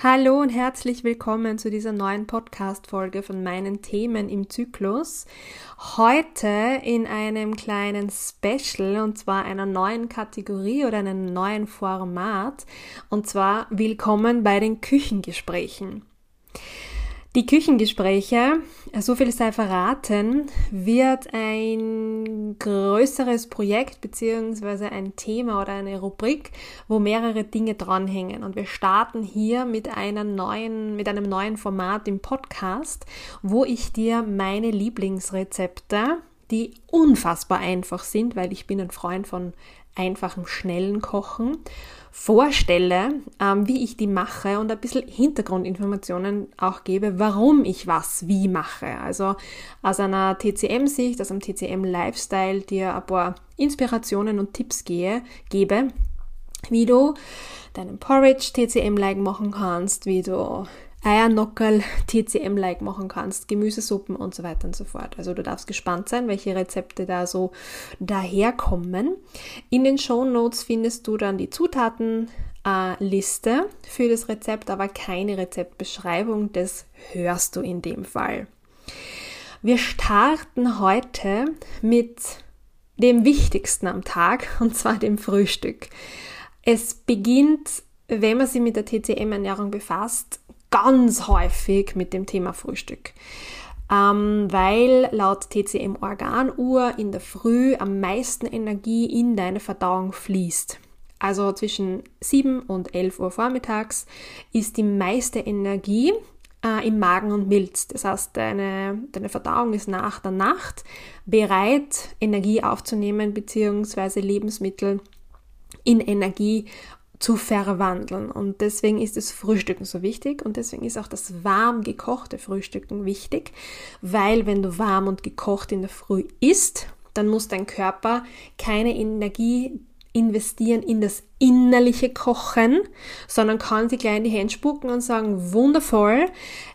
Hallo und herzlich willkommen zu dieser neuen Podcast-Folge von meinen Themen im Zyklus. Heute in einem kleinen Special und zwar einer neuen Kategorie oder einem neuen Format und zwar Willkommen bei den Küchengesprächen. Die Küchengespräche, so viel sei verraten, wird ein größeres Projekt beziehungsweise ein Thema oder eine Rubrik, wo mehrere Dinge dranhängen. Und wir starten hier mit einer neuen, mit einem neuen Format im Podcast, wo ich dir meine Lieblingsrezepte, die unfassbar einfach sind, weil ich bin ein Freund von einfachem, schnellen Kochen vorstelle, ähm, wie ich die mache und ein bisschen Hintergrundinformationen auch gebe, warum ich was wie mache. Also aus einer TCM-Sicht, aus einem TCM-Lifestyle dir ein paar Inspirationen und Tipps gehe, gebe, wie du deinen Porridge TCM-like machen kannst, wie du Eiernockerl TCM-like machen kannst, Gemüsesuppen und so weiter und so fort. Also du darfst gespannt sein, welche Rezepte da so daherkommen. In den Show Notes findest du dann die Zutatenliste äh, für das Rezept, aber keine Rezeptbeschreibung. Das hörst du in dem Fall. Wir starten heute mit dem Wichtigsten am Tag und zwar dem Frühstück. Es beginnt, wenn man sich mit der TCM-Ernährung befasst, ganz häufig mit dem Thema Frühstück. Ähm, weil laut TCM Organuhr in der Früh am meisten Energie in deine Verdauung fließt. Also zwischen 7 und 11 Uhr vormittags ist die meiste Energie äh, im Magen und Milz. Das heißt, deine, deine Verdauung ist nach der Nacht bereit, Energie aufzunehmen bzw. Lebensmittel in Energie zu verwandeln. Und deswegen ist das Frühstücken so wichtig und deswegen ist auch das warm gekochte Frühstücken wichtig, weil wenn du warm und gekocht in der Früh isst, dann muss dein Körper keine Energie investieren in das innerliche Kochen, sondern kann sich gleich in die Hände spucken und sagen, wundervoll,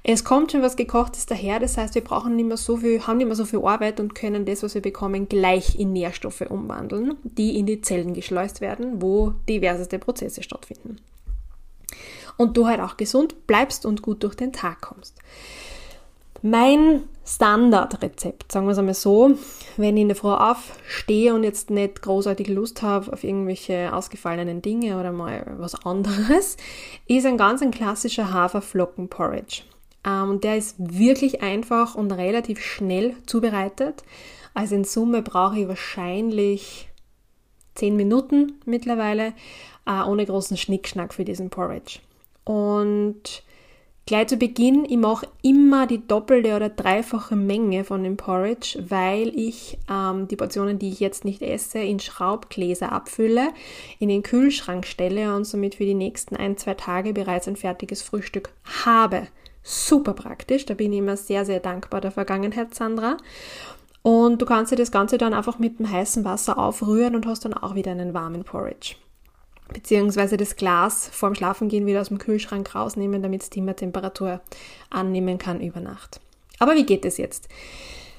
es kommt schon was gekochtes daher, das heißt, wir brauchen nicht mehr so viel, haben nicht mehr so viel Arbeit und können das, was wir bekommen, gleich in Nährstoffe umwandeln, die in die Zellen geschleust werden, wo diverseste Prozesse stattfinden. Und du halt auch gesund bleibst und gut durch den Tag kommst. Mein Standardrezept, sagen wir es einmal so, wenn ich in der Früh aufstehe und jetzt nicht großartig Lust habe auf irgendwelche ausgefallenen Dinge oder mal was anderes, ist ein ganz ein klassischer Haferflockenporridge. Ähm, der ist wirklich einfach und relativ schnell zubereitet. Also in Summe brauche ich wahrscheinlich 10 Minuten mittlerweile, äh, ohne großen Schnickschnack für diesen Porridge. Und Gleich zu Beginn, ich mache immer die doppelte oder dreifache Menge von dem Porridge, weil ich ähm, die Portionen, die ich jetzt nicht esse, in Schraubgläser abfülle, in den Kühlschrank stelle und somit für die nächsten ein, zwei Tage bereits ein fertiges Frühstück habe. Super praktisch, da bin ich immer sehr, sehr dankbar der Vergangenheit, Sandra. Und du kannst dir das Ganze dann einfach mit dem heißen Wasser aufrühren und hast dann auch wieder einen warmen Porridge beziehungsweise das Glas vorm Schlafengehen wieder aus dem Kühlschrank rausnehmen, damit es Zimmertemperatur annehmen kann über Nacht. Aber wie geht es jetzt?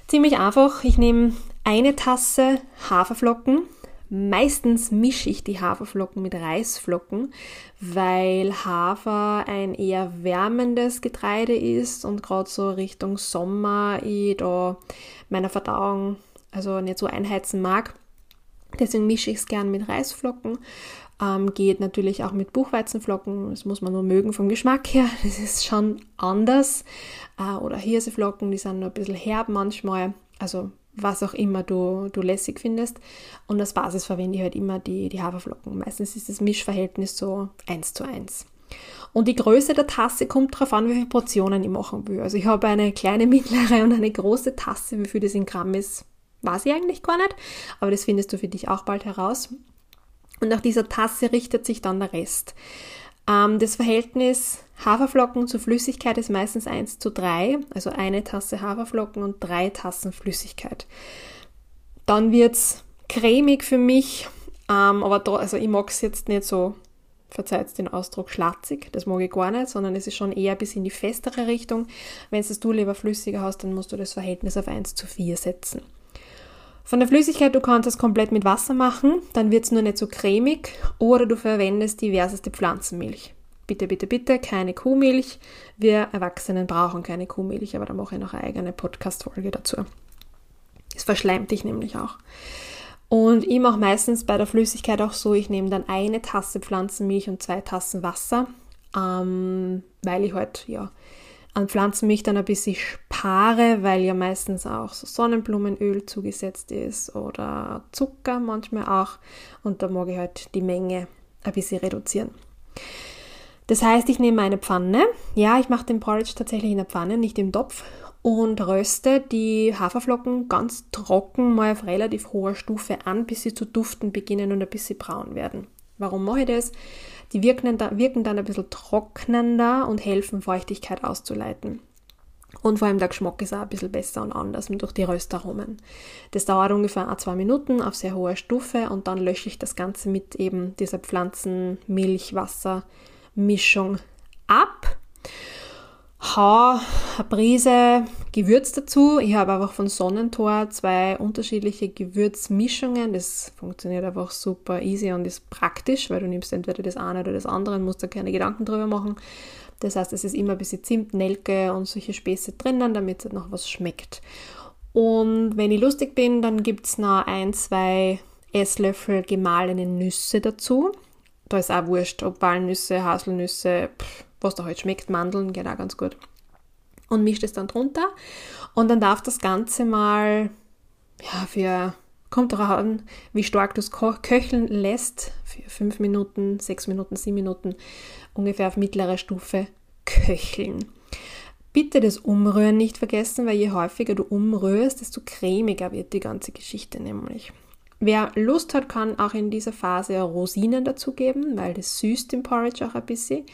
Ziemlich einfach. Ich nehme eine Tasse Haferflocken. Meistens mische ich die Haferflocken mit Reisflocken, weil Hafer ein eher wärmendes Getreide ist und gerade so Richtung Sommer ich da meiner Verdauung also nicht so einheizen mag. Deswegen mische ich es gern mit Reisflocken ähm, geht natürlich auch mit Buchweizenflocken, das muss man nur mögen vom Geschmack her, das ist schon anders. Äh, oder Hirseflocken, die sind nur ein bisschen herb manchmal, also was auch immer du, du lässig findest. Und als Basis verwende ich halt immer die, die Haferflocken. Meistens ist das Mischverhältnis so 1 zu 1. Und die Größe der Tasse kommt darauf an, wie viele Portionen ich machen will. Also ich habe eine kleine, mittlere und eine große Tasse. Wie viel das in Gramm ist, weiß ich eigentlich gar nicht. Aber das findest du für dich auch bald heraus. Und nach dieser Tasse richtet sich dann der Rest. Ähm, das Verhältnis Haferflocken zu Flüssigkeit ist meistens 1 zu 3, also eine Tasse Haferflocken und drei Tassen Flüssigkeit. Dann wird es cremig für mich, ähm, aber da, also ich mag es jetzt nicht so, verzeiht den Ausdruck, schlatzig, das mag ich gar nicht, sondern es ist schon eher bis in die festere Richtung. Wenn es du lieber flüssiger hast, dann musst du das Verhältnis auf 1 zu 4 setzen. Von der Flüssigkeit, du kannst das komplett mit Wasser machen, dann wird es nur nicht so cremig oder du verwendest diverseste Pflanzenmilch. bitte, bitte, bitte keine Kuhmilch. Wir Erwachsenen brauchen keine Kuhmilch, aber da mache ich noch eine eigene Podcast-Folge dazu. Es verschleimt dich nämlich auch. Und ich mache meistens bei der Flüssigkeit auch so, ich nehme dann eine Tasse Pflanzenmilch und zwei Tassen Wasser, ähm, weil ich halt ja an Pflanzenmilch dann ein bisschen spare, weil ja meistens auch so Sonnenblumenöl zugesetzt ist oder Zucker manchmal auch. Und da mag ich halt die Menge ein bisschen reduzieren. Das heißt, ich nehme eine Pfanne. Ja, ich mache den Porridge tatsächlich in der Pfanne, nicht im Topf und röste die Haferflocken ganz trocken mal auf relativ hoher Stufe an, bis sie zu duften beginnen und ein bisschen braun werden. Warum mache ich das? Die wirken dann, wirken dann ein bisschen trocknender und helfen, Feuchtigkeit auszuleiten. Und vor allem der Geschmack ist auch ein bisschen besser und anders durch die Röstaromen. Das dauert ungefähr ein, zwei Minuten auf sehr hoher Stufe und dann lösche ich das Ganze mit eben dieser Pflanzen-Milch-Wasser-Mischung ab hau eine Prise Gewürz dazu. Ich habe einfach von Sonnentor zwei unterschiedliche Gewürzmischungen. Das funktioniert einfach super easy und ist praktisch, weil du nimmst entweder das eine oder das andere und musst da keine Gedanken drüber machen. Das heißt, es ist immer ein bisschen Zimt, Nelke und solche Späße drinnen, damit es noch was schmeckt. Und wenn ich lustig bin, dann gibt es noch ein, zwei Esslöffel gemahlene Nüsse dazu. Da ist auch wurscht, ob Walnüsse, Haselnüsse, pff, was da halt schmeckt. Mandeln geht auch ganz gut. Und mischt es dann drunter. Und dann darf das Ganze mal, ja, für, kommt darauf an, wie stark du es köcheln lässt, für fünf Minuten, sechs Minuten, sieben Minuten, ungefähr auf mittlerer Stufe köcheln. Bitte das Umrühren nicht vergessen, weil je häufiger du umrührst, desto cremiger wird die ganze Geschichte nämlich. Wer Lust hat, kann auch in dieser Phase Rosinen dazugeben, weil das süßt den Porridge auch ein bisschen.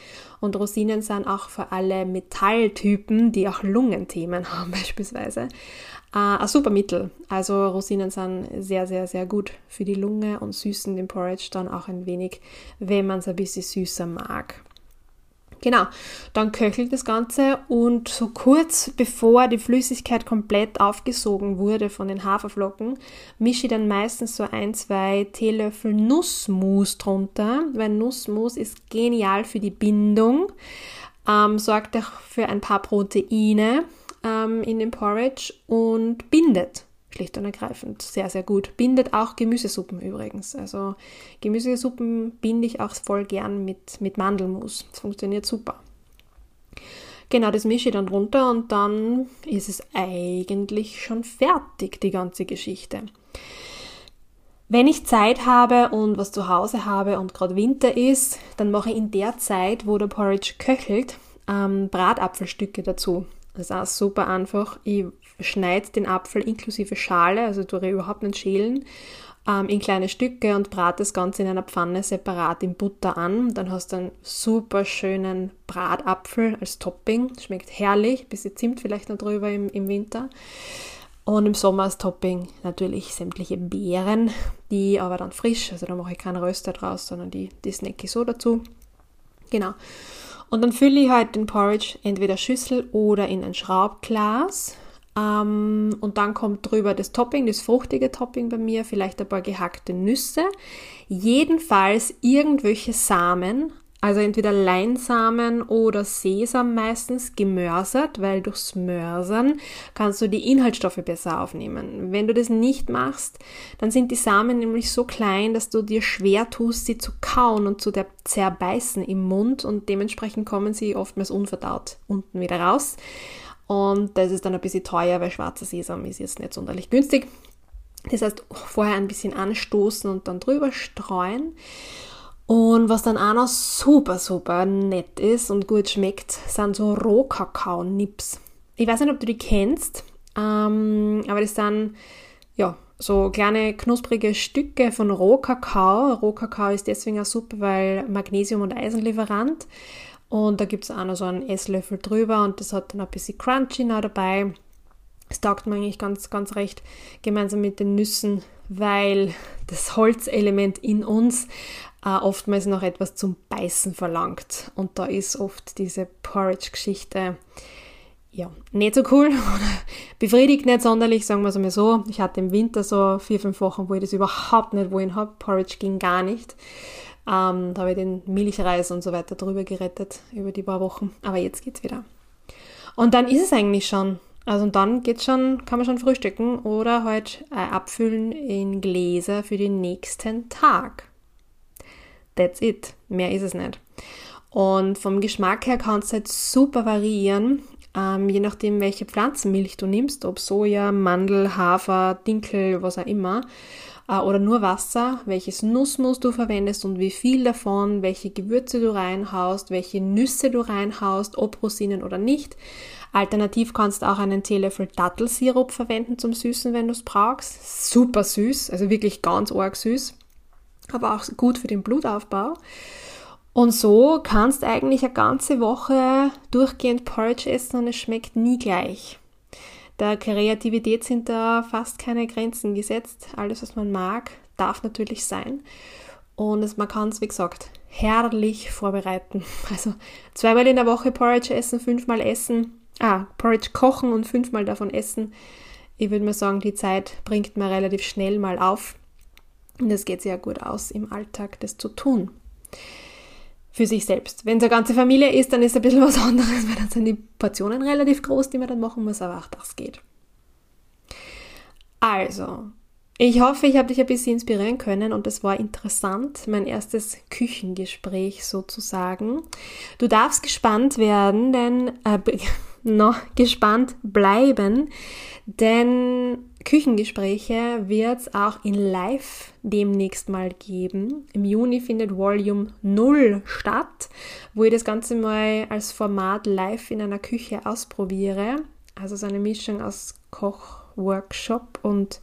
Und Rosinen sind auch für alle Metalltypen, die auch Lungenthemen haben beispielsweise, äh, ein super Mittel. Also Rosinen sind sehr, sehr, sehr gut für die Lunge und süßen den Porridge dann auch ein wenig, wenn man es ein bisschen süßer mag. Genau, dann köchelt das Ganze und so kurz bevor die Flüssigkeit komplett aufgesogen wurde von den Haferflocken, mische ich dann meistens so ein, zwei Teelöffel Nussmus drunter, weil Nussmus ist genial für die Bindung, ähm, sorgt auch für ein paar Proteine ähm, in dem Porridge und bindet schlicht und ergreifend sehr, sehr gut. Bindet auch Gemüsesuppen übrigens. Also Gemüsesuppen binde ich auch voll gern mit, mit Mandelmus. Das funktioniert super. Genau, das mische ich dann runter und dann ist es eigentlich schon fertig, die ganze Geschichte. Wenn ich Zeit habe und was zu Hause habe und gerade Winter ist, dann mache ich in der Zeit, wo der Porridge köchelt, ähm, Bratapfelstücke dazu. Das ist auch super einfach. Ich schneide den Apfel inklusive Schale, also tue überhaupt nicht schälen, ähm, in kleine Stücke und brate das Ganze in einer Pfanne separat in Butter an. Dann hast du einen super schönen Bratapfel als Topping. Schmeckt herrlich, bisschen Zimt vielleicht noch drüber im, im Winter. Und im Sommer als Topping natürlich sämtliche Beeren, die aber dann frisch, also da mache ich keinen Röster draus, sondern die, die snack ich so dazu. Genau. Und dann fülle ich halt den Porridge entweder Schüssel oder in ein Schraubglas. Ähm, und dann kommt drüber das Topping, das fruchtige Topping bei mir, vielleicht ein paar gehackte Nüsse. Jedenfalls irgendwelche Samen, also entweder Leinsamen oder Sesam meistens gemörsert, weil durchs Mörsern kannst du die Inhaltsstoffe besser aufnehmen. Wenn du das nicht machst, dann sind die Samen nämlich so klein, dass du dir schwer tust, sie zu kauen und zu zerbeißen im Mund und dementsprechend kommen sie oftmals unverdaut unten wieder raus. Und das ist dann ein bisschen teuer, weil schwarzer Sesam ist jetzt nicht sonderlich günstig. Das heißt, vorher ein bisschen anstoßen und dann drüber streuen. Und was dann auch noch super, super nett ist und gut schmeckt, sind so Rohkakao-Nips. Ich weiß nicht, ob du die kennst, ähm, aber das sind ja so kleine knusprige Stücke von Rohkakao. Rohkakao ist deswegen auch super, weil Magnesium- und Eisenlieferant. Und da gibt es auch noch so einen Esslöffel drüber und das hat dann ein bisschen Crunchy noch dabei. Das taugt mir eigentlich ganz, ganz recht gemeinsam mit den Nüssen, weil das Holzelement in uns äh, oftmals noch etwas zum Beißen verlangt. Und da ist oft diese Porridge-Geschichte ja, nicht so cool befriedigt nicht sonderlich, sagen wir es mal so. Ich hatte im Winter so vier, fünf Wochen, wo ich das überhaupt nicht wohin habe. Porridge ging gar nicht. Ähm, da habe ich den Milchreis und so weiter drüber gerettet über die paar Wochen. Aber jetzt geht's wieder. Und dann ist es eigentlich schon. Also und dann geht's schon, kann man schon frühstücken oder halt äh, abfüllen in Gläser für den nächsten Tag. That's it. Mehr ist es nicht. Und vom Geschmack her kann es halt super variieren, ähm, je nachdem, welche Pflanzenmilch du nimmst, ob Soja, Mandel, Hafer, Dinkel, was auch immer, äh, oder nur Wasser, welches Nussmus du verwendest und wie viel davon, welche Gewürze du reinhaust, welche Nüsse du reinhaust, ob Rosinen oder nicht. Alternativ kannst du auch einen Teelöffel Dattelsirup verwenden zum Süßen, wenn du es brauchst. Super süß, also wirklich ganz arg süß, aber auch gut für den Blutaufbau. Und so kannst eigentlich eine ganze Woche durchgehend Porridge essen und es schmeckt nie gleich. Der Kreativität sind da fast keine Grenzen gesetzt. Alles, was man mag, darf natürlich sein. Und man kann es, wie gesagt, herrlich vorbereiten. Also zweimal in der Woche Porridge essen, fünfmal essen. Ah, Porridge kochen und fünfmal davon essen. Ich würde mal sagen, die Zeit bringt man relativ schnell mal auf. Und es geht sehr gut aus, im Alltag das zu tun für sich selbst. Wenn es eine ganze Familie ist, dann ist es ein bisschen was anderes, weil dann sind die Portionen relativ groß, die man dann machen muss, aber auch das geht. Also, ich hoffe, ich habe dich ein bisschen inspirieren können und es war interessant, mein erstes Küchengespräch sozusagen. Du darfst gespannt werden, denn äh, noch gespannt bleiben, denn Küchengespräche wird es auch in Live demnächst mal geben. Im Juni findet Volume 0 statt, wo ich das Ganze mal als Format live in einer Küche ausprobiere. Also so eine Mischung aus Kochworkshop und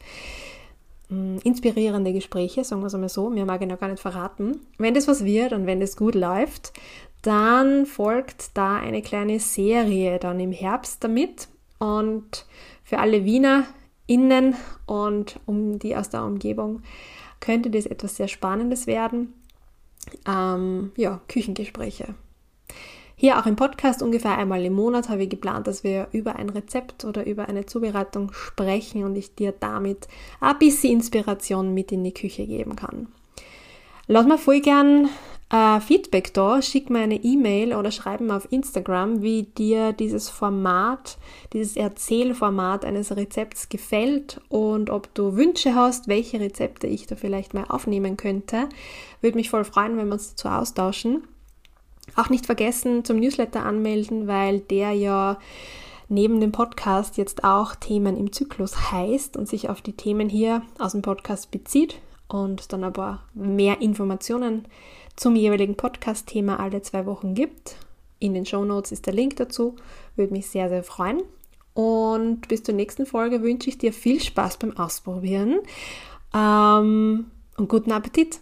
mh, mm, inspirierende Gespräche, sagen wir es einmal so. Mehr mag ich noch gar nicht verraten. Wenn das was wird und wenn das gut läuft, dann folgt da eine kleine Serie dann im Herbst damit. Und für alle Wiener innen und um die aus der Umgebung könnte das etwas sehr Spannendes werden. Ähm, ja, Küchengespräche. Hier auch im Podcast ungefähr einmal im Monat habe ich geplant, dass wir über ein Rezept oder über eine Zubereitung sprechen und ich dir damit ein bisschen Inspiration mit in die Küche geben kann. Lass mir voll gern äh, Feedback da, schick mir eine E-Mail oder schreib mir auf Instagram, wie dir dieses Format, dieses Erzählformat eines Rezepts gefällt und ob du Wünsche hast, welche Rezepte ich da vielleicht mal aufnehmen könnte. Würde mich voll freuen, wenn wir uns dazu austauschen. Auch nicht vergessen zum Newsletter anmelden, weil der ja neben dem Podcast jetzt auch Themen im Zyklus heißt und sich auf die Themen hier aus dem Podcast bezieht und dann aber mehr Informationen zum jeweiligen Podcast-Thema alle zwei Wochen gibt. In den Show Notes ist der Link dazu. Würde mich sehr, sehr freuen. Und bis zur nächsten Folge wünsche ich dir viel Spaß beim Ausprobieren ähm, und guten Appetit.